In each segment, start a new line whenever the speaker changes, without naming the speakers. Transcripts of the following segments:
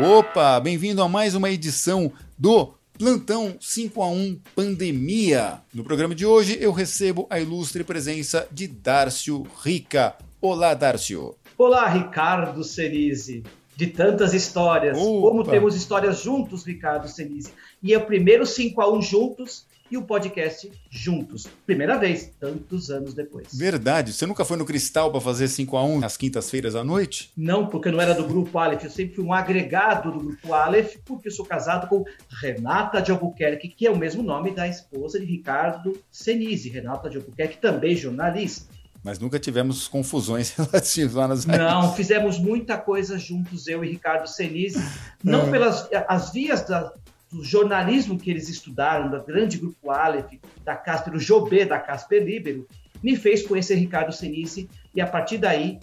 Opa, bem-vindo a mais uma edição do Plantão 5 a 1 Pandemia. No programa de hoje eu recebo a ilustre presença de Dárcio Rica. Olá, Dárcio.
Olá, Ricardo Cerise. De tantas histórias. Opa. Como temos histórias juntos, Ricardo Cerise. E é o primeiro 5 a 1 juntos e o podcast juntos. Primeira vez, tantos anos depois.
Verdade. Você nunca foi no Cristal para fazer 5 a 1 às quintas-feiras à noite?
Não, porque eu não era do Grupo Aleph. Eu sempre fui um agregado do Grupo Aleph, porque eu sou casado com Renata de Albuquerque, que é o mesmo nome da esposa de Ricardo Senise. Renata de Albuquerque, também jornalista.
Mas nunca tivemos confusões relativas
a Não, fizemos muita coisa juntos, eu e Ricardo Senise. Não é. pelas as vias da, do jornalismo que eles estudaram, do grande grupo Aleph, da Casper, o Jobê da Casper Libero, me fez conhecer Ricardo Senise e a partir daí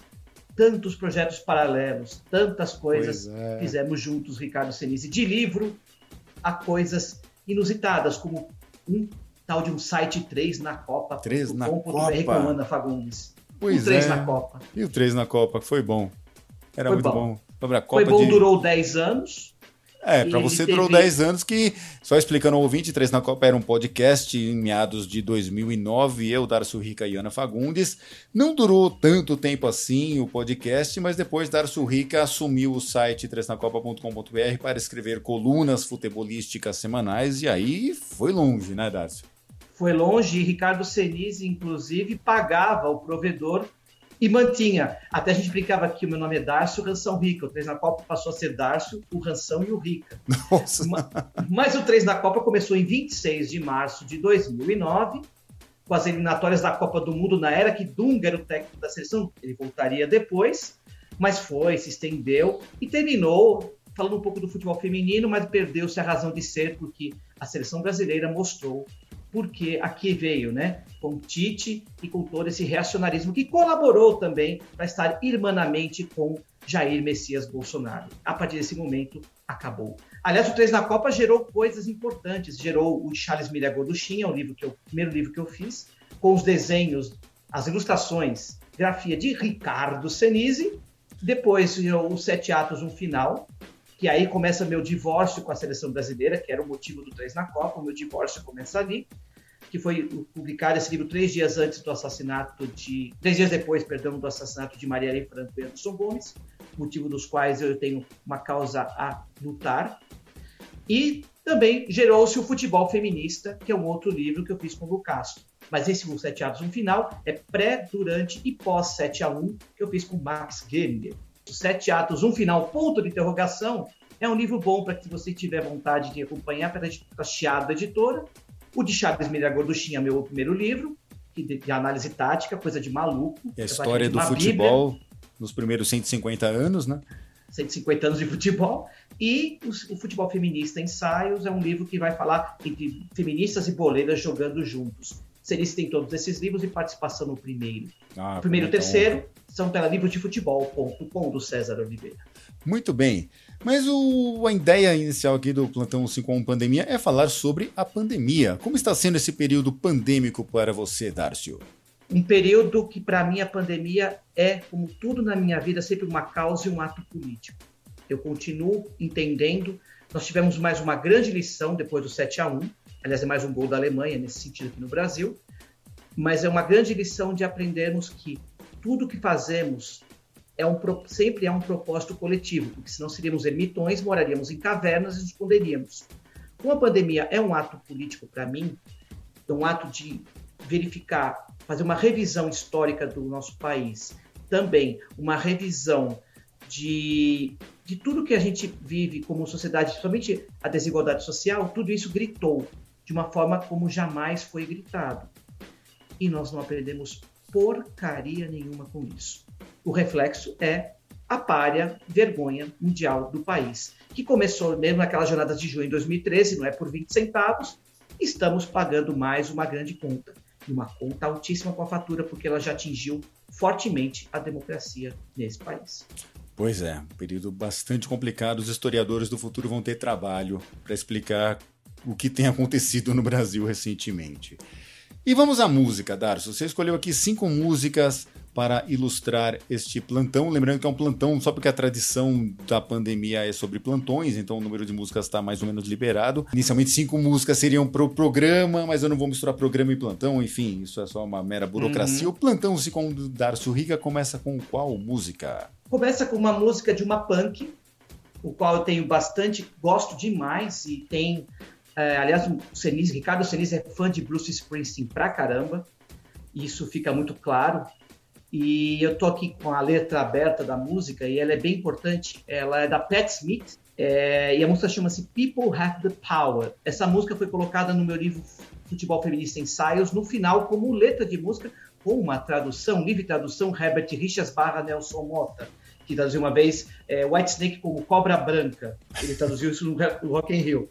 tantos projetos paralelos, tantas coisas é. fizemos juntos, Ricardo Senise, de livro a coisas inusitadas, como um tal de um site 3 na Copa.
3 na Copa.
Recomanda Fagundes.
Pois o 3 é. na Copa. E o 3 na Copa, foi bom. Era foi muito bom. bom.
Sobre a Copa foi bom, de... durou 10 anos.
É, para você durou 10 anos que, só explicando ao ouvinte, Três na Copa era um podcast em meados de 2009, eu, Darcio Rica e Ana Fagundes. Não durou tanto tempo assim o podcast, mas depois Darcio Rica assumiu o site tresnacopa.com.br para escrever colunas futebolísticas semanais e aí foi longe, né, Darcio?
Foi longe e Ricardo Senise, inclusive, pagava o provedor e mantinha. Até a gente brincava que o meu nome é Darcio Ranção Rica. O 3 na Copa passou a ser Darcio, o Ranção e o Rica. Nossa. Mas, mas o 3 na Copa começou em 26 de março de 2009, com as eliminatórias da Copa do Mundo, na era que Dunga era o técnico da seleção. Ele voltaria depois, mas foi, se estendeu e terminou falando um pouco do futebol feminino, mas perdeu-se a razão de ser, porque a seleção brasileira mostrou porque aqui veio, né? Com Tite e com todo esse reacionarismo que colaborou também para estar irmanamente com Jair Messias Bolsonaro. A partir desse momento, acabou. Aliás, o 3 na Copa gerou coisas importantes. Gerou o Charles Miriam Gorduchinha, o livro que eu, o primeiro livro que eu fiz, com os desenhos, as ilustrações, grafia de Ricardo Senise. Depois gerou os Sete Atos, um final, que aí começa meu divórcio com a seleção brasileira, que era o motivo do 3 na Copa, o meu divórcio começa ali, que foi publicado esse livro três dias antes do assassinato de. três dias depois, perdão, do assassinato de Marielle Franco e Anderson Gomes, motivo dos quais eu tenho uma causa a lutar. E também gerou-se o Futebol Feminista, que é um outro livro que eu fiz com o Lucas. Mas esse o Sete Atos no final é pré, durante e pós 7 a 1 que eu fiz com Max. Os Sete Atos, um final, ponto de interrogação, é um livro bom para que você tiver vontade de acompanhar pela Chiado Editora. O de Chaves Miriam Gorduchinha, meu primeiro livro, de, de análise tática, coisa de maluco.
E a história do futebol Bíblia. nos primeiros 150 anos, né?
150 anos de futebol. E o, o, Futebol Feminista Ensaios é um livro que vai falar entre feministas e boleiras jogando juntos. Cerise tem todos esses livros e participação no primeiro. Ah, o primeiro e o terceiro são pela livro de futebol.com do César Oliveira.
Muito bem. Mas o, a ideia inicial aqui do Plantão 51 Pandemia é falar sobre a pandemia. Como está sendo esse período pandêmico para você, Darcio?
Um período que, para mim, a pandemia é, como tudo na minha vida, sempre uma causa e um ato político. Eu continuo entendendo. Nós tivemos mais uma grande lição depois do 7 a 1 aliás, é mais um gol da Alemanha nesse sentido aqui no Brasil, mas é uma grande lição de aprendermos que tudo que fazemos é um, sempre é um propósito coletivo, porque senão seríamos ermitões, moraríamos em cavernas e nos esconderíamos. Com a pandemia é um ato político para mim, é um ato de verificar, fazer uma revisão histórica do nosso país, também uma revisão de, de tudo que a gente vive como sociedade, somente a desigualdade social, tudo isso gritou de uma forma como jamais foi gritado. E nós não aprendemos porcaria nenhuma com isso. O reflexo é a párea vergonha mundial do país, que começou mesmo naquelas jornadas de junho de 2013, não é por 20 centavos, estamos pagando mais uma grande conta. Uma conta altíssima com a fatura, porque ela já atingiu fortemente a democracia nesse país.
Pois é, um período bastante complicado. Os historiadores do futuro vão ter trabalho para explicar o que tem acontecido no Brasil recentemente. E vamos à música, Darcio. Você escolheu aqui cinco músicas para ilustrar este plantão. Lembrando que é um plantão só porque a tradição da pandemia é sobre plantões, então o número de músicas está mais ou menos liberado. Inicialmente cinco músicas seriam para o programa, mas eu não vou misturar programa e plantão, enfim, isso é só uma mera burocracia. Uhum. O plantão, se com Darcio Rica, começa com qual música?
Começa com uma música de uma punk, o qual eu tenho bastante, gosto demais e tem é, aliás, o Senise, Ricardo Senise é fã de Bruce Springsteen pra caramba. Isso fica muito claro. E eu tô aqui com a letra aberta da música e ela é bem importante. Ela é da Pat Smith é, e a música chama-se People Have the Power. Essa música foi colocada no meu livro Futebol Feminista Ensaios no final como letra de música com uma tradução, livre tradução Herbert Richards barra Nelson Mota, que traduziu uma vez é, White Snake como Cobra Branca. Ele traduziu isso no Rock in Rio.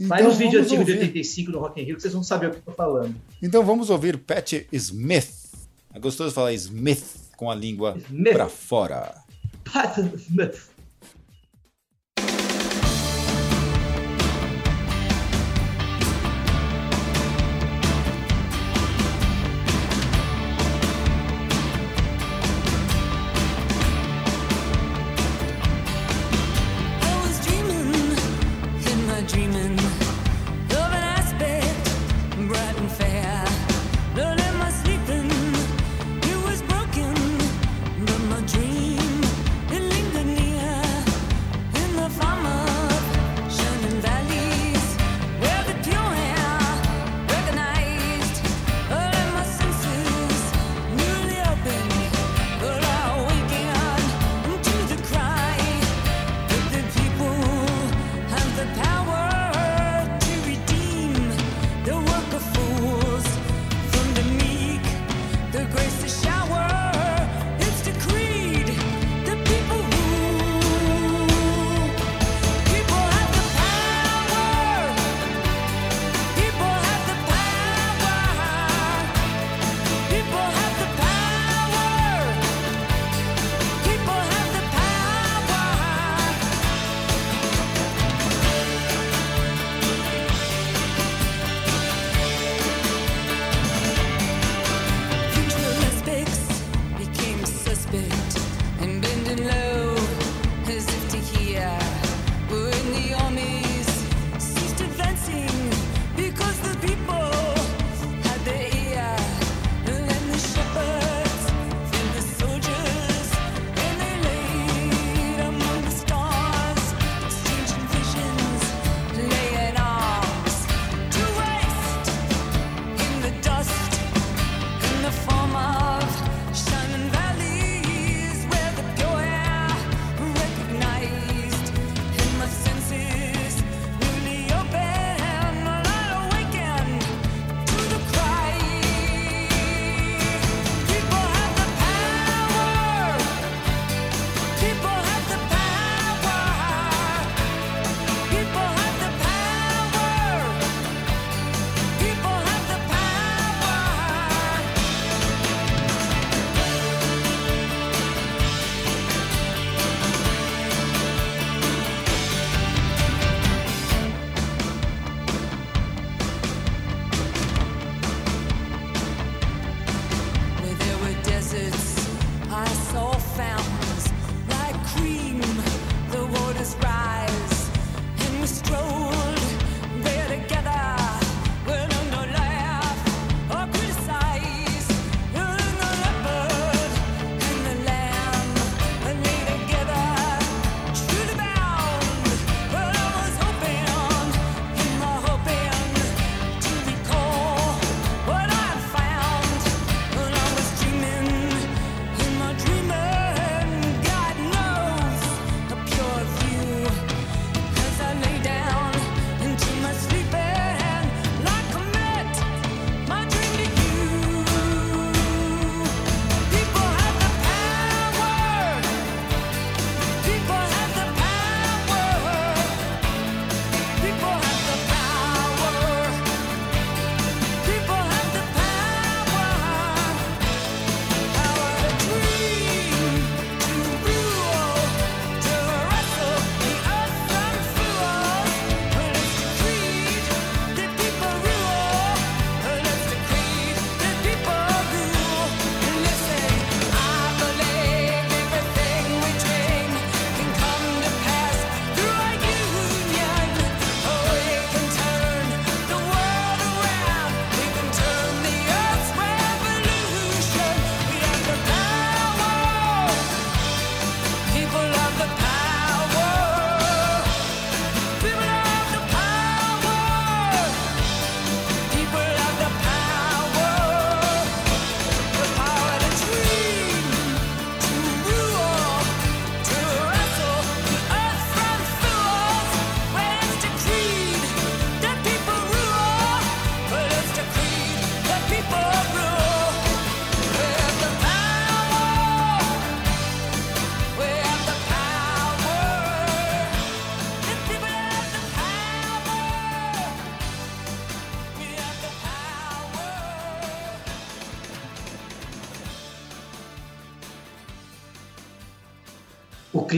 Então, Vai nos vídeos antigos de 85 do Rock in Rio que vocês vão saber o que eu tô falando.
Então vamos ouvir Pat Smith. É gostoso falar Smith com a língua Smith. pra fora.
Pat Smith.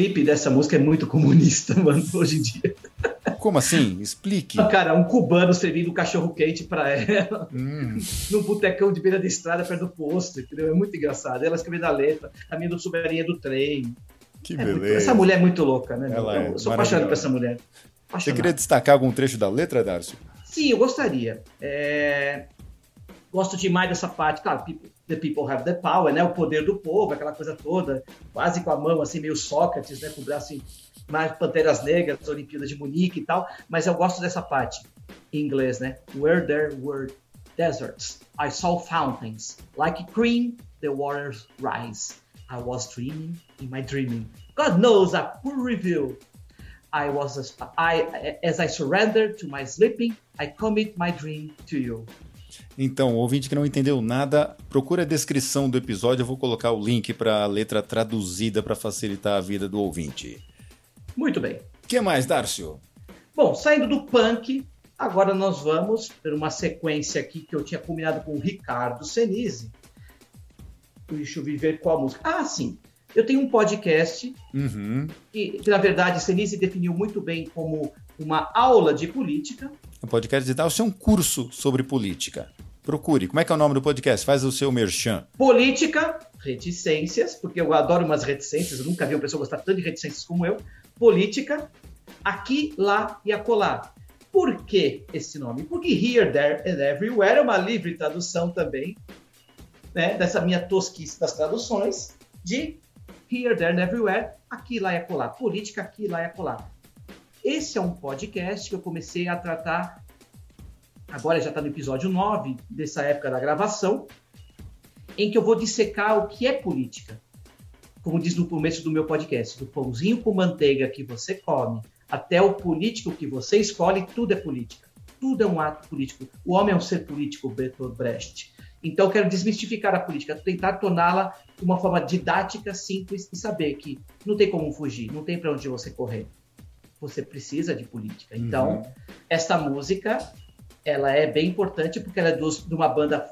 Clipe dessa música é muito comunista, mano, hoje em dia.
Como assim? Explique.
Cara, um cubano servindo um cachorro quente para ela, hum. num botecão de beira de estrada perto do posto, entendeu? É muito engraçado. Ela escrevendo a letra, a minha suberinha do trem.
Que
é
beleza.
Muito... essa mulher é muito louca, né?
Ela
eu
é
sou apaixonado por essa mulher.
Apaixonado. Você queria destacar algum trecho da letra, Darcio?
Sim, eu gostaria. É... Gosto demais dessa parte, claro, the people have the power, né? O poder do povo, aquela coisa toda, quase com a mão assim, meio Sócrates, né? Com o braço em mais Panteras Negras, Olimpíadas de Munique e tal, mas eu gosto dessa parte em inglês, né? Where there were deserts, I saw fountains, like cream, the waters rise. I was dreaming in my dreaming. God knows I could reveal. I was as I as I surrendered to my sleeping, I commit my dream to you.
Então, ouvinte que não entendeu nada, procura a descrição do episódio, eu vou colocar o link para a letra traduzida para facilitar a vida do ouvinte.
Muito bem.
O que mais, Darcio?
Bom, saindo do punk, agora nós vamos ter uma sequência aqui que eu tinha combinado com o Ricardo Senise. Deixa eu ver qual música. Ah, sim. Eu tenho um podcast
uhum.
que, que, na verdade, Senise definiu muito bem como uma aula de política.
O podcast de Darcio é um curso sobre política. Procure. Como é que é o nome do podcast? Faz o seu merchan.
Política, reticências, porque eu adoro umas reticências. Eu nunca vi uma pessoa gostar tanto de reticências como eu política, aqui, lá e acolá. Por que esse nome? Porque Here, There and Everywhere é uma livre tradução também, né, dessa minha tosquice das traduções, de Here, There and Everywhere, aqui, lá e acolá. Política, aqui, lá e acolá. Esse é um podcast que eu comecei a tratar, agora já está no episódio 9 dessa época da gravação, em que eu vou dissecar o que é política como diz no começo do meu podcast, do pãozinho com manteiga que você come até o político que você escolhe, tudo é política. Tudo é um ato político. O homem é um ser político, Bertolt Brecht. Então, eu quero desmistificar a política, tentar torná-la uma forma didática, simples e saber que não tem como fugir, não tem para onde você correr. Você precisa de política. Então, uhum. esta música, ela é bem importante porque ela é de uma banda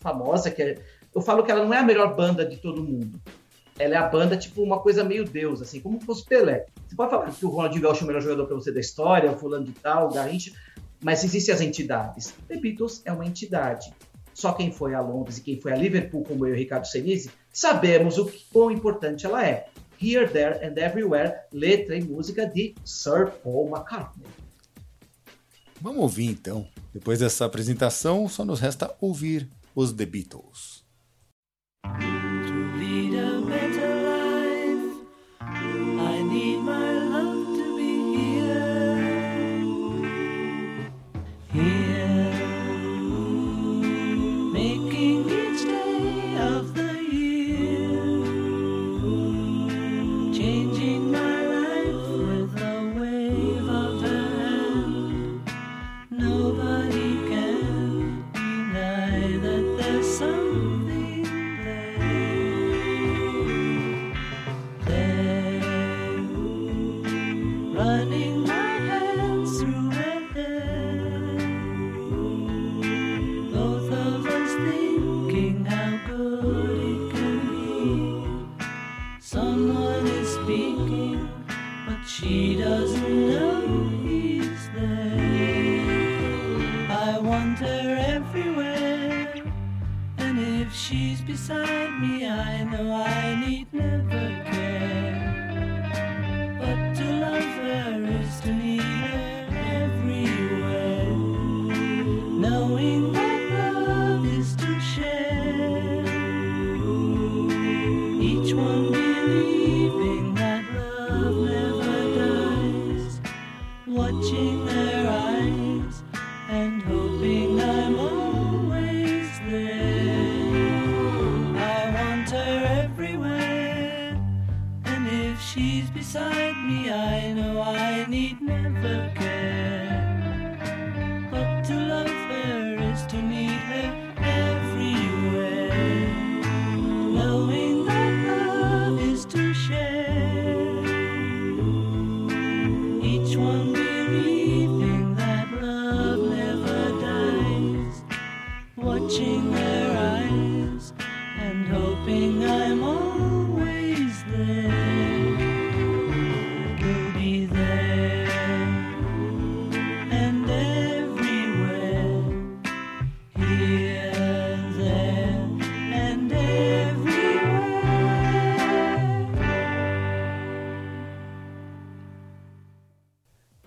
famosa que é, eu falo que ela não é a melhor banda de todo mundo, ela é a banda, tipo, uma coisa meio Deus, assim, como se fosse Pelé. Você pode falar que o Ronaldinho Gaúcho é o melhor jogador para você da história, o fulano de tal, o Garrincha, mas existem as entidades. The Beatles é uma entidade. Só quem foi a Londres e quem foi a Liverpool, como eu e o Ricardo Senise, sabemos o que, quão importante ela é. Here, There and Everywhere, letra e música de Sir Paul McCartney.
Vamos ouvir então. Depois dessa apresentação, só nos resta ouvir os The Beatles.
watching their eyes and hoping I'm always there. There.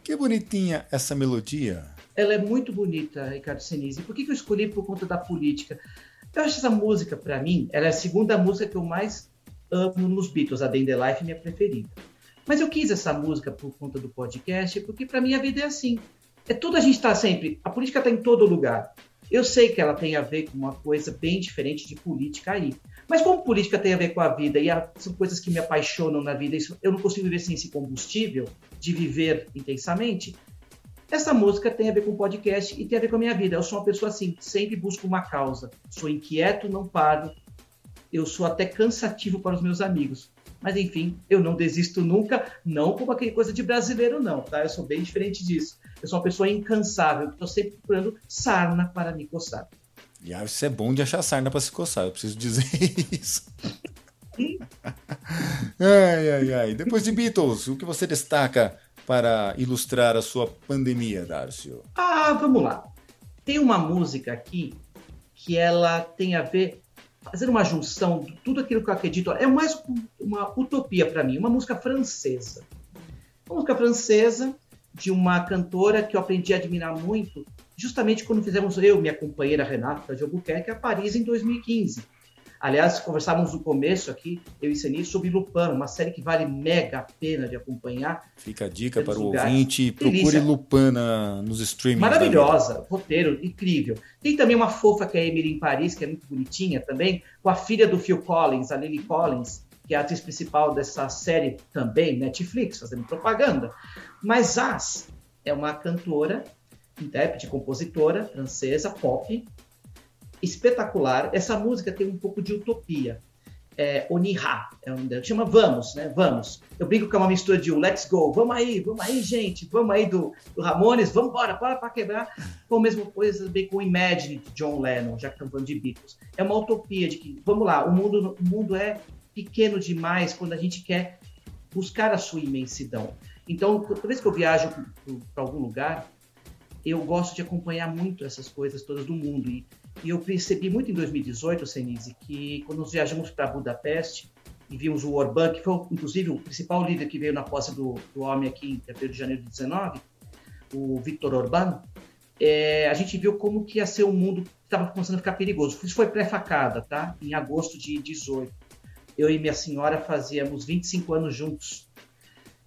Que bonitinha essa melodia!
Ela é muito bonita, Ricardo Senise. Por que, que eu escolhi por conta da política? Eu acho essa música, para mim, ela é a segunda música que eu mais amo nos Beatles. A Day Life é minha preferida. Mas eu quis essa música por conta do podcast, porque para mim a vida é assim. É tudo a gente está sempre. A política está em todo lugar. Eu sei que ela tem a ver com uma coisa bem diferente de política aí. Mas como política tem a ver com a vida e a, são coisas que me apaixonam na vida, isso, eu não consigo viver sem esse combustível de viver intensamente. Essa música tem a ver com podcast e tem a ver com a minha vida. Eu sou uma pessoa assim, sempre busco uma causa. Sou inquieto, não paro. Eu sou até cansativo para os meus amigos. Mas enfim, eu não desisto nunca, não como aquele coisa de brasileiro, não, tá? Eu sou bem diferente disso. Eu sou uma pessoa incansável, estou sempre procurando sarna para me coçar.
E ah, isso é bom de achar sarna para se coçar, eu preciso dizer isso. ai, ai, ai. Depois de Beatles, o que você destaca para ilustrar a sua pandemia, Darcio?
Ah, vamos lá. Tem uma música aqui que ela tem a ver fazer uma junção de tudo aquilo que eu acredito. É mais uma utopia para mim, uma música francesa. Uma música francesa de uma cantora que eu aprendi a admirar muito, justamente quando fizemos eu minha companheira Renata de Albuquerque a Paris em 2015. Aliás, conversávamos no começo aqui, eu e sobre Lupin, uma série que vale mega a pena de acompanhar.
Fica a dica para o lugares. ouvinte, procure Lupin nos streamings.
Maravilhosa, roteiro incrível. Tem também uma fofa que é a Emily em Paris, que é muito bonitinha também, com a filha do Phil Collins, a Lily Collins, que é a atriz principal dessa série também, Netflix, fazendo propaganda. Mas As é uma cantora, intérprete, compositora francesa, pop, espetacular. Essa música tem um pouco de utopia. É, Onihá, é um, chama Vamos, né? Vamos. Eu brinco que é uma mistura de um Let's Go, vamos aí, vamos aí, gente, vamos aí do, do Ramones, vamos embora, bora para quebrar. Com a mesma coisa também com Imagine de John Lennon, já que estamos falando de Beatles. É uma utopia de que, vamos lá, o mundo, o mundo é pequeno demais quando a gente quer buscar a sua imensidão. Então, toda vez que eu viajo para algum lugar, eu gosto de acompanhar muito essas coisas todas do mundo. E e eu percebi muito em 2018, Senise, que quando nós viajamos para Budapeste e vimos o Orbán, que foi inclusive o principal líder que veio na posse do, do homem aqui em 1 de janeiro de 19, o Viktor Orbán, é, a gente viu como que ia ser um mundo que estava começando a ficar perigoso. Isso foi pré-facada, tá? Em agosto de 18. Eu e minha senhora fazíamos 25 anos juntos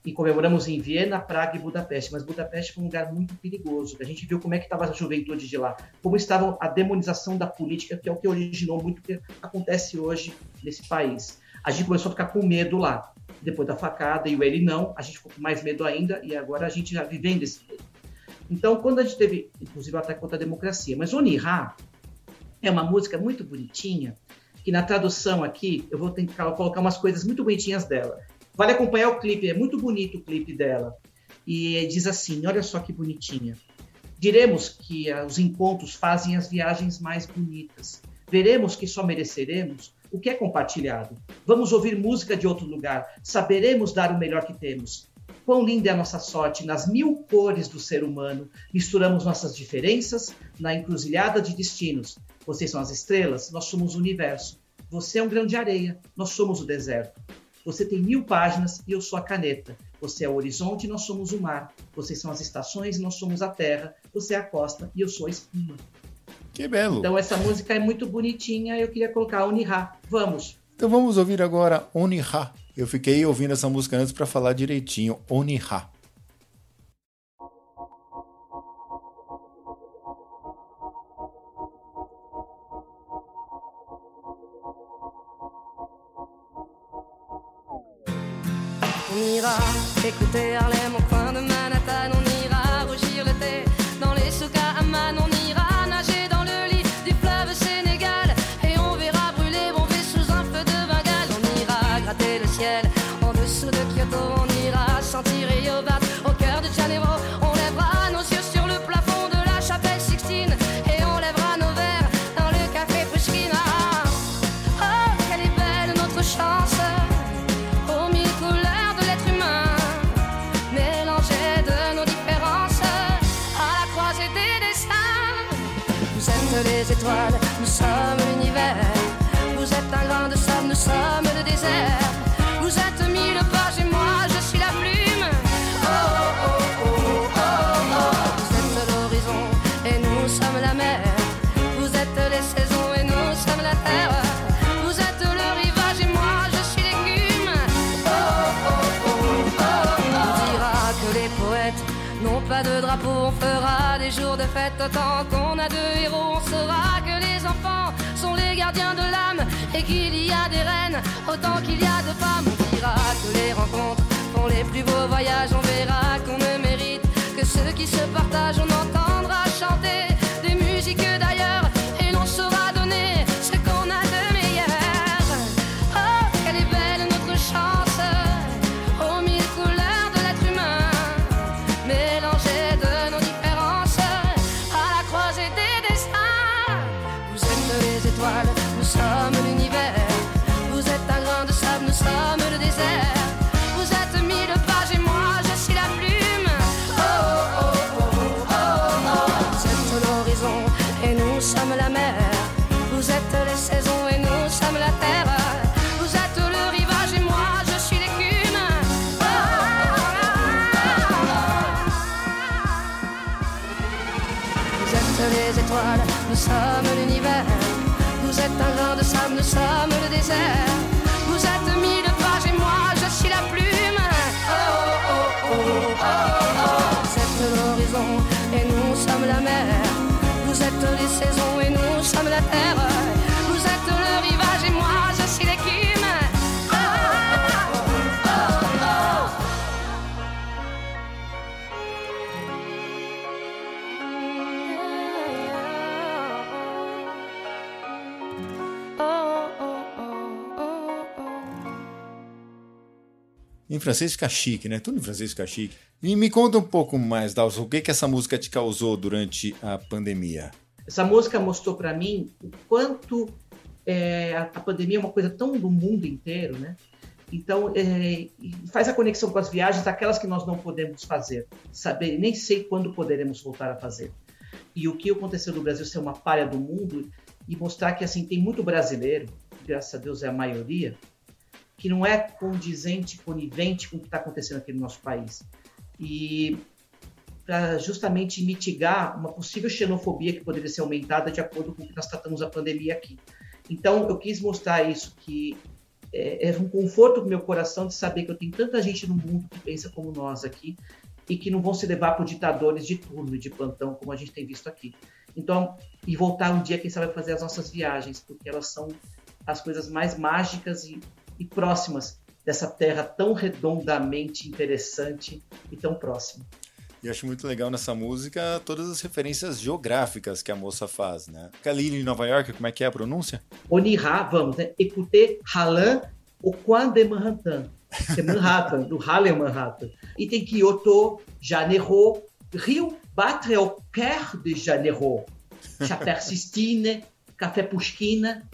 e comemoramos em Viena, Praga e Budapeste. Mas Budapeste foi um lugar muito perigoso. A gente viu como é que estava a juventude de lá, como estava a demonização da política, que é o que originou muito o que acontece hoje nesse país. A gente começou a ficar com medo lá. Depois da facada e o ele não, a gente ficou com mais medo ainda e agora a gente já vivendo esse medo. Então, quando a gente teve, inclusive, ataque contra a democracia. Mas Onihá é uma música muito bonitinha, que na tradução aqui, eu vou tentar colocar umas coisas muito bonitinhas dela. Vale acompanhar o clipe, é muito bonito o clipe dela. E diz assim: olha só que bonitinha. Diremos que uh, os encontros fazem as viagens mais bonitas. Veremos que só mereceremos o que é compartilhado. Vamos ouvir música de outro lugar. Saberemos dar o melhor que temos. Quão linda é a nossa sorte nas mil cores do ser humano. Misturamos nossas diferenças na encruzilhada de destinos. Vocês são as estrelas, nós somos o universo. Você é um grão de areia, nós somos o deserto. Você tem mil páginas e eu sou a caneta. Você é o horizonte e nós somos o mar. Vocês são as estações e nós somos a terra. Você é a costa e eu sou a espuma.
Que belo.
Então essa música é muito bonitinha. Eu queria colocar Onihá. Vamos.
Então vamos ouvir agora Onihá. Eu fiquei ouvindo essa música antes para falar direitinho. Onihá.
Fête autant qu'on a deux héros. On saura que les enfants sont les gardiens de l'âme et qu'il y a des reines autant qu'il y a de femmes. On dira que les rencontres font les plus beaux voyages. On verra qu'on ne mérite que ceux qui se partagent. On entendra chanter des musiques d'ailleurs l'univers. Vous êtes un grain de sable, nous sommes le désert. Vous êtes mille pages et moi je suis la plume. Oh, oh, oh, oh, oh, oh. Vous êtes l'horizon et nous sommes la mer. Vous êtes les saisons et nous sommes la terre.
Em francês fica chique, né? Tudo em francês fica chique. E me conta um pouco mais, Dalson, o que, que essa música te causou durante a pandemia?
Essa música mostrou para mim o quanto é, a, pandemia é uma coisa tão do mundo inteiro, né? Então, é, faz a conexão com as viagens, aquelas que nós não podemos fazer. Saber, nem sei quando poderemos voltar a fazer. E o que aconteceu no Brasil ser uma palha do mundo e mostrar que assim tem muito brasileiro, graças a Deus é a maioria, que não é condizente, conivente com o que está acontecendo aqui no nosso país. E para justamente mitigar uma possível xenofobia que poderia ser aumentada de acordo com o que nós tratamos a pandemia aqui. Então, eu quis mostrar isso, que é, é um conforto para o meu coração de saber que eu tenho tanta gente no mundo que pensa como nós aqui e que não vão se levar por ditadores de turno de plantão, como a gente tem visto aqui. Então, e voltar um dia, quem sabe, fazer as nossas viagens, porque elas são as coisas mais mágicas e, e próximas dessa terra tão redondamente interessante e tão próxima.
E acho muito legal nessa música todas as referências geográficas que a moça faz, né? Kalili em Nova York, como é que é a pronúncia?
Onirá, vamos, né? Écoutez Halan au coin de Manhattan. É Manhattan, do Harlem Manhattan. E tem Kyoto, Janeiro, Rio, Batre au cœur de Janeiro. Chapéu Sistine, Café Pushkina,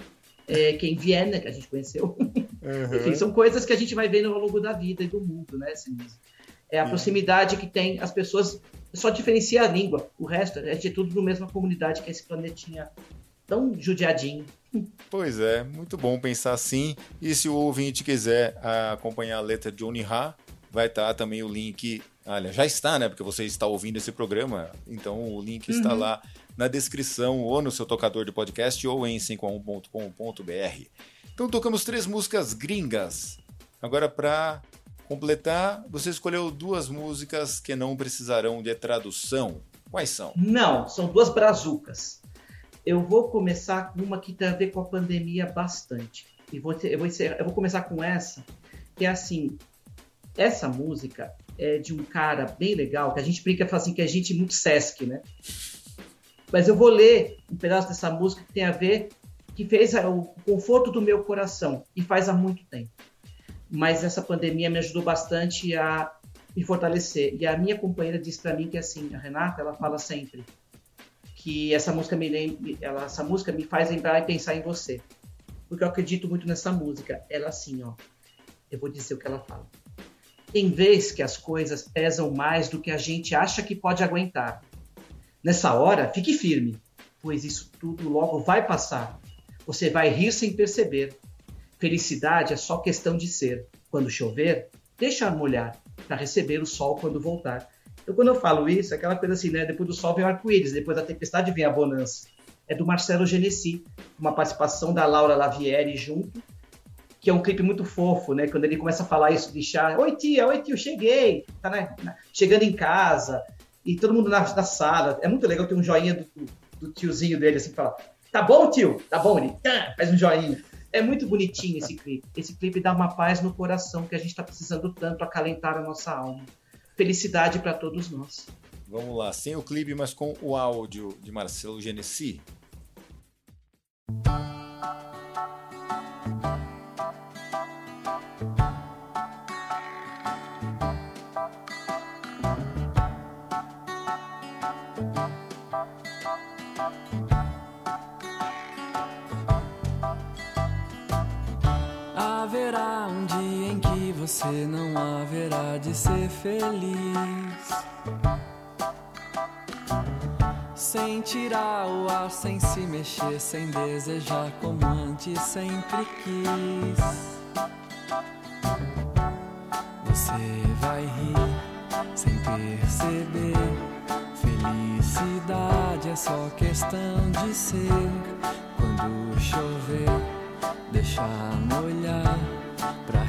é, que é em Viena, que a gente conheceu.
Uhum.
Enfim, são coisas que a gente vai vendo ao longo da vida e do mundo, né, Sinise? É a
Uhum.
proximidade que tem as pessoas, só diferencia a língua. O resto, é tudo na mesma comunidade que é esse planetinha tão judiadinho.
Pois é, muito bom pensar assim. E se o ouvinte quiser acompanhar a letra de Onihá, vai estar também o link. Olha, já está, né? Porque você está ouvindo esse programa. Então o link está
Uhum.
lá na descrição, ou no seu tocador de podcast, ou em 5a1.com.br. Então tocamos três músicas gringas. Agora, para completar, você escolheu duas músicas que não precisarão de tradução. Quais são?
Não, são duas brazucas. Eu vou começar com uma que tem a ver com a pandemia bastante. E vou, eu, vou eu vou começar com essa, que é assim. Essa música é de um cara bem legal, que a gente brinca assim, que é gente muito Sesc, né? Mas eu vou ler um pedaço dessa música que tem a ver, que fez a- o conforto do meu coração, e faz há muito tempo. Mas essa pandemia me ajudou bastante a me fortalecer. E a minha companheira disse para mim que assim, a Renata, ela fala sempre que essa música me lembra, ela, essa música me faz lembrar e pensar em você. Porque eu acredito muito nessa música. Ela assim, ó. Eu vou dizer o que ela fala. Tem vez que as coisas pesam mais do que a gente acha que pode aguentar. Nessa hora, fique firme, pois isso tudo logo vai passar. Você vai rir sem perceber. Felicidade é só questão de ser. Quando chover, deixa molhar para receber o sol quando voltar. Então, quando eu falo isso, é aquela coisa assim, né? Depois do sol vem o arco-íris, depois da tempestade vem a bonança. É do Marcelo Genesi, uma participação da Laura Lavieri junto, que é um clipe muito fofo, né? Quando ele começa a falar isso de chá, oi tia, oi tio, cheguei, tá na- chegando em casa. e todo mundo na, na sala. É muito legal ter um joinha do, do tiozinho dele, assim, fala: Tá bom, tio? Tá bom, ele faz um joinha. É muito bonitinho esse clipe. Esse clipe dá uma paz no coração que a gente está precisando tanto acalentar a nossa alma. Felicidade para todos nós.
Vamos lá, sem o clipe, mas com o áudio de Marcelo Genesi.
Você não haverá de ser feliz. Sem tirar o ar, sem se mexer, sem desejar como antes sempre quis. Você vai rir sem perceber. Felicidade é só questão de ser. Quando chover, deixar molhar. Pra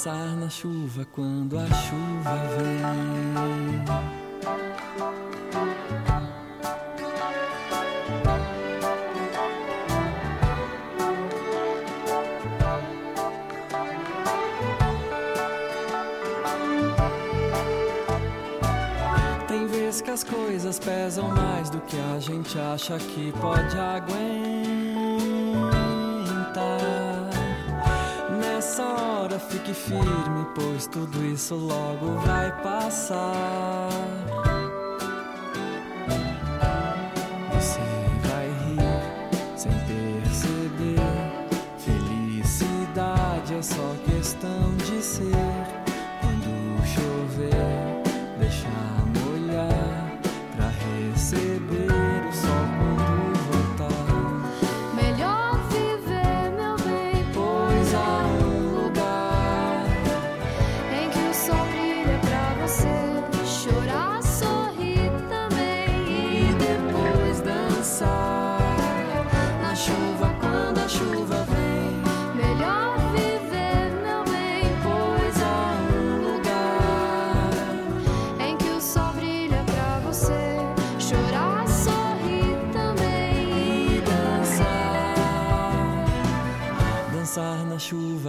Dançar na chuva quando a chuva vem. Que
as coisas pesam mais do que a gente acha que pode aguentar. Fique firme, pois tudo isso logo vai passar.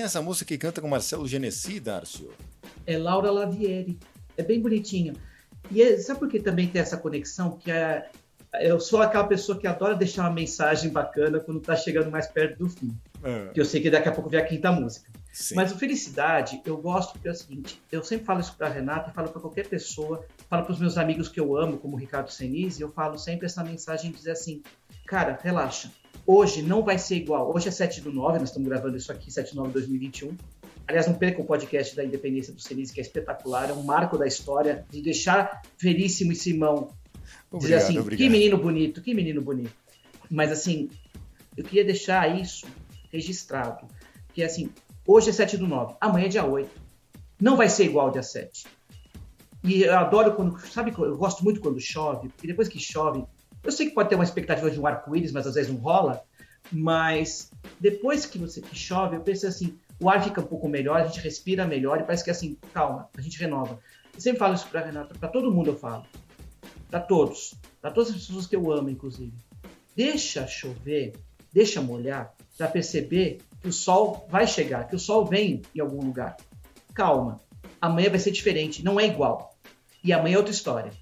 Quem é essa música que canta com Marcelo Genesi, Darcio?
É Laura Lavieri. É bem bonitinho. E é- sabe por que também tem essa conexão? Que é, eu sou aquela pessoa que adora deixar uma mensagem bacana quando tá chegando mais perto do fim. Que eu sei que daqui a pouco vem a quinta música.
Sim.
Mas o Felicidade, eu gosto porque é o seguinte, eu sempre falo isso pra Renata, falo pra qualquer pessoa, falo pros meus amigos que eu amo, como o Ricardo Senise, eu falo sempre essa mensagem, dizer assim, cara, relaxa, Hoje não vai ser igual. Hoje é 7 do 9, nós estamos gravando isso aqui, 7 do 9 de 2021. Aliás, não perca o podcast da Independência do Cerise, que é espetacular, é um marco da história, de deixar Veríssimo e Simão
Obrigado,
dizer assim,
obrigado.
que menino bonito, que menino bonito. Mas assim, eu queria deixar isso registrado, que assim, hoje é 7 do 9, amanhã é dia 8. Não vai ser igual ao dia 7. E eu adoro quando, sabe, eu gosto muito quando chove, porque depois que chove, eu sei que pode ter uma expectativa de um arco-íris, mas às vezes não rola, mas depois que você que chove, eu penso assim, o ar fica um pouco melhor, a gente respira melhor e parece que assim, calma, a gente renova. Eu sempre falo isso para Renata, para todo mundo eu falo. Para todos, para todas as pessoas que eu amo, inclusive. Deixa chover, deixa molhar, para perceber que o sol vai chegar, que o sol vem em algum lugar. Calma, amanhã vai ser diferente, não é igual. E amanhã é outra história.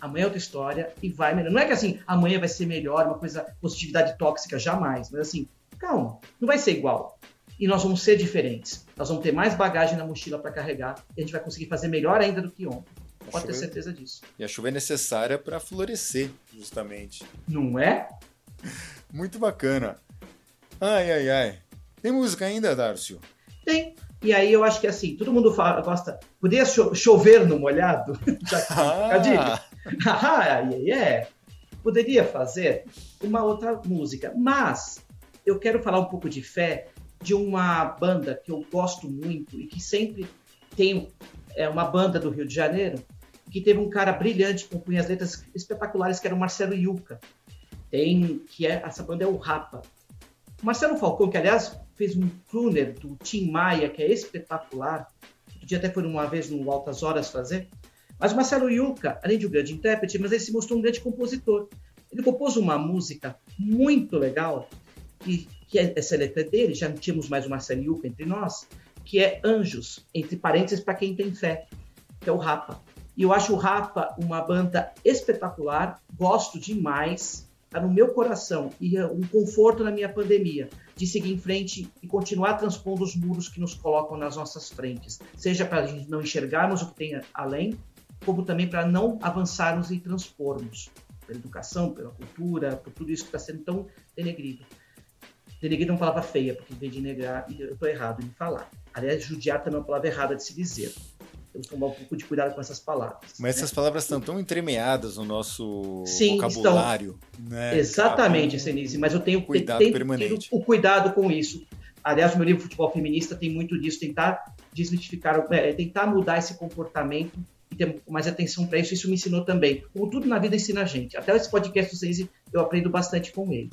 Amanhã é outra história e vai melhor. Não é que assim, amanhã vai ser melhor, uma coisa, positividade tóxica, jamais. Mas assim, calma, não vai ser igual. E nós vamos ser diferentes. Nós vamos ter mais bagagem na mochila para carregar e a gente vai conseguir fazer melhor ainda do que ontem. Pode ter
Chuva-
certeza disso.
E a chuva é necessária para florescer, justamente.
Não é?
Muito bacana. Ai, ai, ai. Tem música ainda, Darcio?
Tem. E aí eu acho que assim, todo mundo fala, gosta. Poderia cho- chover no molhado? Já a dica. Ah, é, é. Poderia fazer uma outra música, mas eu quero falar um pouco de fé de uma banda que eu gosto muito e que sempre tem é uma banda do Rio de Janeiro que teve um cara brilhante que compunha as letras espetaculares que era o Marcelo Yuca. Tem que é essa banda é o Rapa. O Marcelo Falcão, que aliás fez um crooner do Tim Maia que é espetacular. Outro dia até foi uma vez no Altas Horas fazer. Mas Marcelo Yuca, além de um grande intérprete, mas ele se mostrou um grande compositor. Ele compôs uma música muito legal, que, que é, essa letra dele, já não tínhamos mais o Marcelo Yuca entre nós, que é Anjos, entre parênteses, para quem tem fé, que é o Rapa. E eu acho o Rapa uma banda espetacular, gosto demais, está no meu coração e é um conforto na minha pandemia de seguir em frente e continuar transpondo os muros que nos colocam nas nossas frentes, seja para a gente não enxergarmos o que tem além, como também para não avançarmos e transpormos pela educação, pela cultura, por tudo isso que está sendo tão denegrido. Denegrido é uma palavra feia, porque em vez de negrar, eu estou errado em falar. Aliás, judiar também é uma palavra errada de se dizer. Temos que tomar um pouco de cuidado com essas palavras.
Mas
né?
essas palavras estão tão entremeadas no nosso
Sim,
vocabulário. Né?
Exatamente,
Acaba-
Senise, mas eu tenho
Cuidado
tenho
permanente.
o cuidado com isso. Aliás, o meu livro Futebol Feminista tem muito disso, tentar desmitificar, é, tentar mudar esse comportamento ter mais atenção para isso. Isso me ensinou também. Como tudo na vida ensina a gente. Até esse podcast do Senise eu aprendo bastante com ele.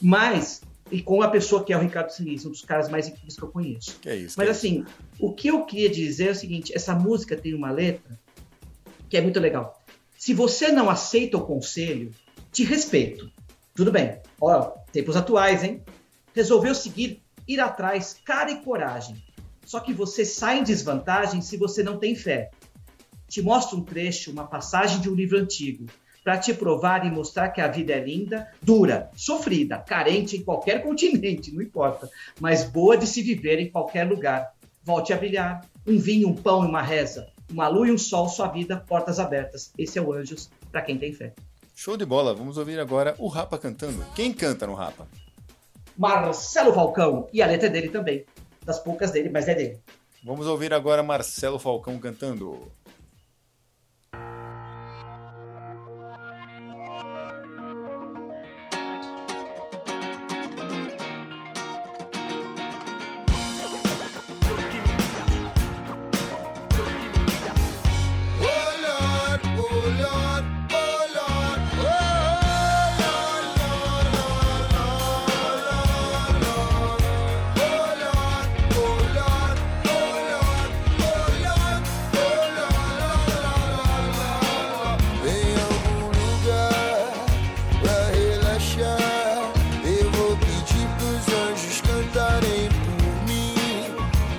Mas, e com a pessoa que é o Ricardo Senise, um dos caras mais incríveis que eu conheço.
Que é isso.
Mas
que é
assim, o que eu queria dizer é o seguinte: essa música tem uma letra que é muito legal. Se você não aceita o conselho, te respeito. Tudo bem. Ó, tempos atuais, hein? Resolveu seguir, ir atrás, cara e coragem. Só que você sai em desvantagem se você não tem fé. Te mostro um trecho, uma passagem de um livro antigo, para te provar e mostrar que a vida é linda, dura, sofrida, carente em qualquer continente, não importa, mas boa de se viver em qualquer lugar. Volte a brilhar. Um vinho, um pão e uma reza. Uma lua e um sol, sua vida, portas abertas. Esse é o Anjos, para quem tem fé.
Show de bola. Vamos ouvir agora o Rapa cantando. Quem canta no Rapa?
Marcelo Falcão, e a letra é dele também. Das poucas dele, mas é dele.
Vamos ouvir agora Marcelo Falcão cantando.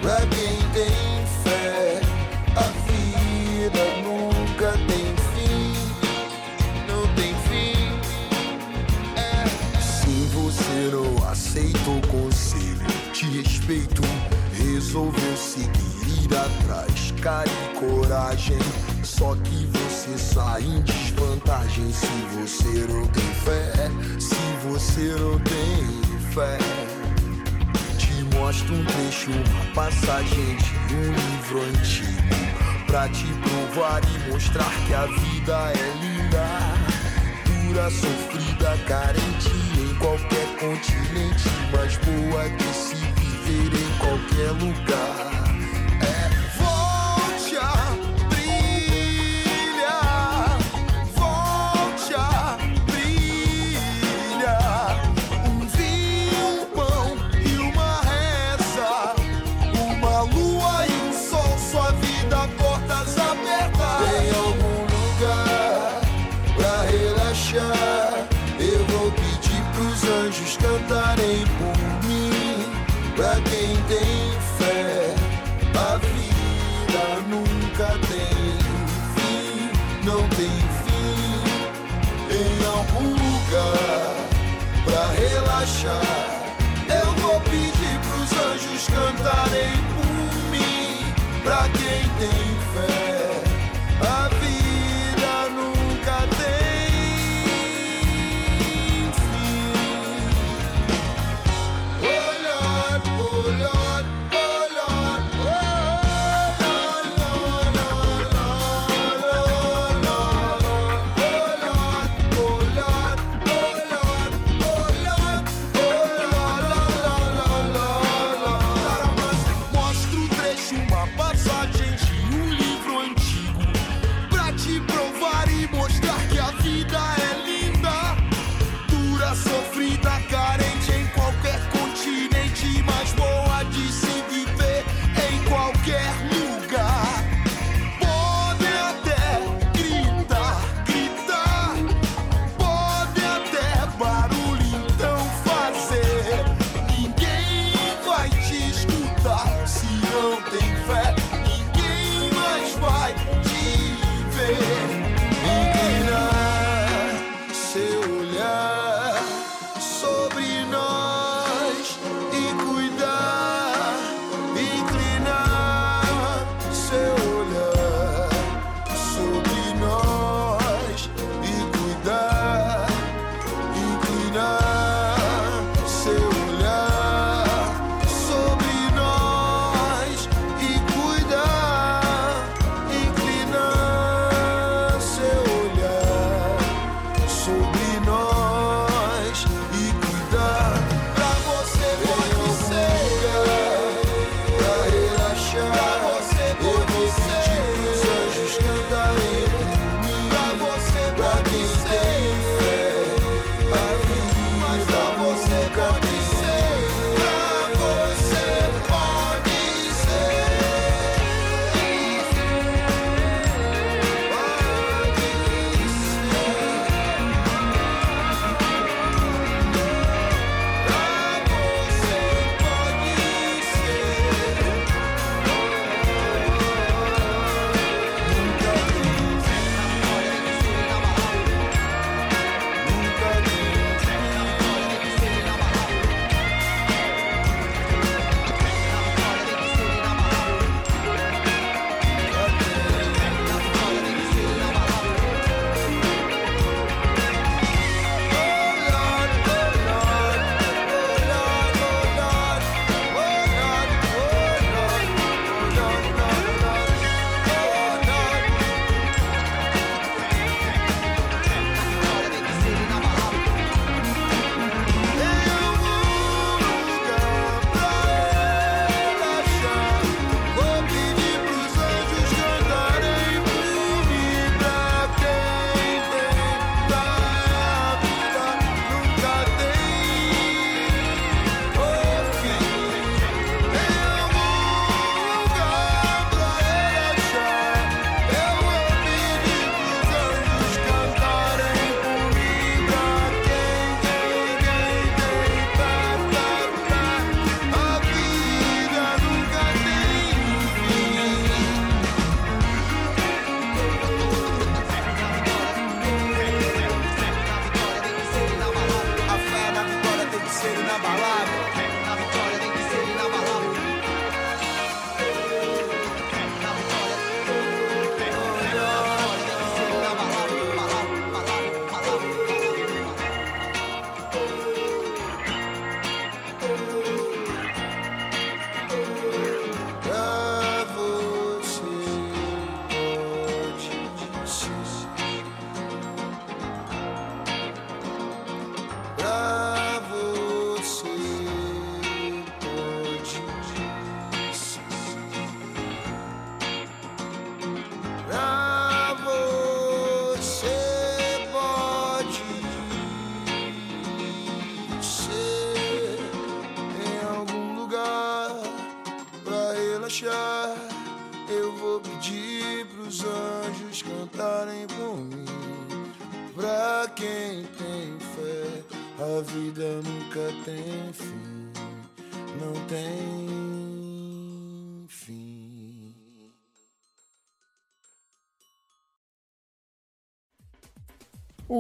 Pra quem tem fé, a vida nunca tem fim. Não tem fim. É. Se você não aceita o conselho, te respeito. Resolveu seguir atrás, cara coragem. Só que você sai em desvantagem se você não tem fé. Se você não tem fé mostra um trecho, uma passagem de um livro antigo. Pra te provar e mostrar que a vida é linda, dura, sofrida, carente em qualquer continente, mas boa que se viver em qualquer lugar.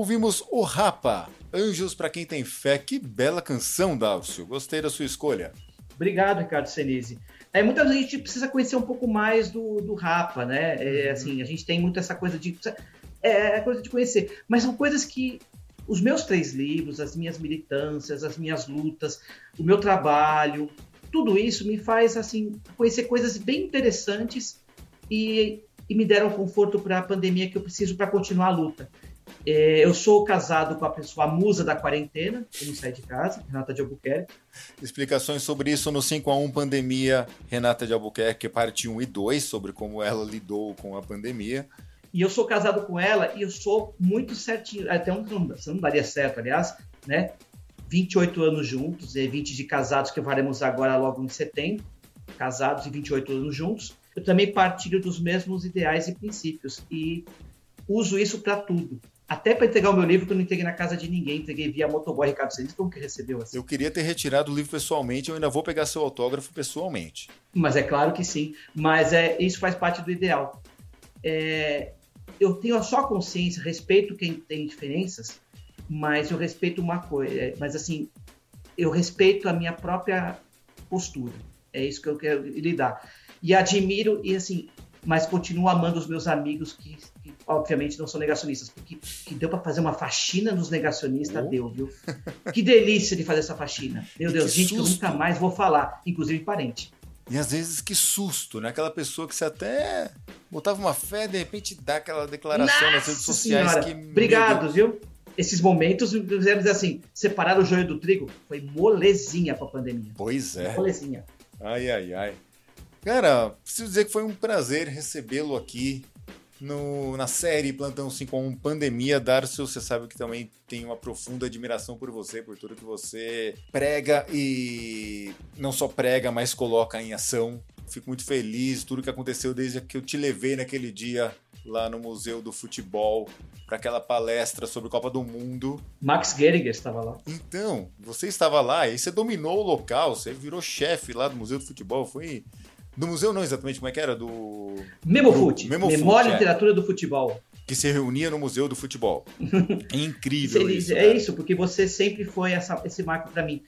Ouvimos O Rapa, Anjos para quem tem fé. Que bela canção, Dálcio. Gostei da sua escolha.
Obrigado, Ricardo Senise. É, muitas vezes a gente precisa conhecer um pouco mais do, do Rapa, né? É, assim, a gente tem muito essa coisa de. É, coisa de conhecer. Mas são coisas que os meus três livros, as minhas militâncias, as minhas lutas, o meu trabalho, tudo isso me faz assim conhecer coisas bem interessantes e, e me deram conforto para a pandemia que eu preciso para continuar a luta. É, eu sou casado com a pessoa, a musa da quarentena, que não sai de casa, Renata de Albuquerque.
Explicações sobre isso no 5 a 1 Pandemia, Renata de Albuquerque, parte 1 e 2, sobre como ela lidou com a pandemia.
E eu sou casado com ela e eu sou muito certinho. Até um, você não daria certo, aliás, né? 28 anos juntos, e 20 de casados que faremos agora logo em setembro. Casados e 28 anos juntos. Eu também partilho dos mesmos ideais e princípios e uso isso para tudo. Até para entregar o meu livro, que eu não entreguei na casa de ninguém, entreguei via motoboy Ricardo Celis, como que recebeu assim?
Eu queria ter retirado o livro pessoalmente, eu ainda vou pegar seu autógrafo pessoalmente.
Mas é claro que sim. Mas é, isso faz parte do ideal. É, eu tenho só consciência, respeito quem tem diferenças, mas eu respeito uma coisa. É, mas assim, eu respeito a minha própria postura. É isso que eu quero lidar. E admiro, e assim, mas continuo amando os meus amigos que, que obviamente não são negacionistas, porque que deu para fazer uma faxina nos negacionistas, oh. deu, viu? Que delícia de fazer essa faxina. Meu Deus, que gente susto. que eu nunca mais vou falar, inclusive parente.
E às vezes que susto, né? Aquela pessoa que você até botava uma fé, de repente dá aquela declaração Nossa nas redes sociais
senhora.
que.
Obrigado, viu? Esses momentos, fizemos assim, separar o joio do trigo foi molezinha pra pandemia.
Pois é.
Molezinha.
Ai, ai, ai. Cara, preciso dizer que foi um prazer recebê-lo aqui no, na série Plantão 51 Pandemia. Darcio, você sabe que também tem uma profunda admiração por você, por tudo que você prega e não só prega, mas coloca em ação. Fico muito feliz, tudo que aconteceu desde que eu te levei naquele dia lá no Museu do Futebol para aquela palestra sobre Copa do Mundo.
Max Geriger estava lá.
Então, você estava lá e você dominou o local, você virou chefe lá do Museu do Futebol, foi do museu não exatamente, como é que era? Do...
Memofute. Memória e é. Literatura do Futebol.
Que se reunia no Museu do Futebol. É incrível
isso. É isso, porque você sempre foi essa, esse marco para mim.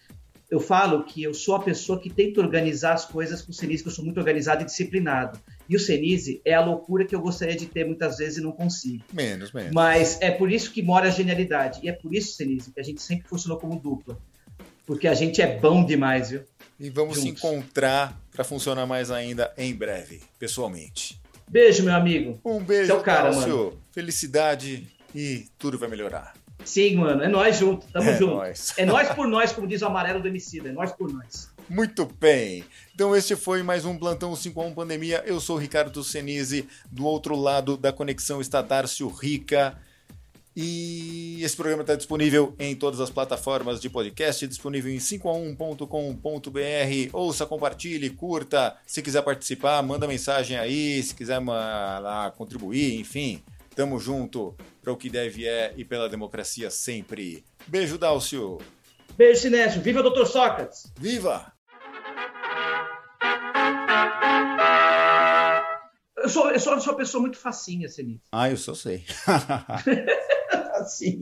Eu falo que eu sou a pessoa que tenta organizar as coisas com o Senise, que eu sou muito organizado e disciplinado. E o Senise é a loucura que eu gostaria de ter muitas vezes e não consigo.
Menos, menos.
Mas é por isso que mora a genialidade. E é por isso, Senise, que a gente sempre funcionou como dupla. Porque a gente é bom demais, viu?
E vamos Juntos. se encontrar para funcionar mais ainda em breve, pessoalmente.
Beijo, meu amigo.
Um beijo, Seu cara, mano. Felicidade e tudo vai melhorar.
Sim, mano. É nós junto. Tamo é junto. Nóis. É nós por nós, como diz o amarelo do Emicida. É nós por nós.
Muito bem. Então este foi mais um Plantão 5 a 1 Pandemia. Eu sou o Ricardo Senise. Do outro lado da conexão está Darcio Rica. E esse programa está disponível em todas as plataformas de podcast, disponível em 5a1.com.br. Ouça, compartilhe, curta. Se quiser participar, manda mensagem aí. Se quiser lá, contribuir, enfim. Tamo junto para o que deve é e pela democracia sempre. Beijo, Dálcio.
Beijo, Sinésio. Viva Dr. Sócrates.
Viva!
Eu sou, eu sou, eu sou uma pessoa muito facinha, Sinésio.
Ah, eu só sei.
assim.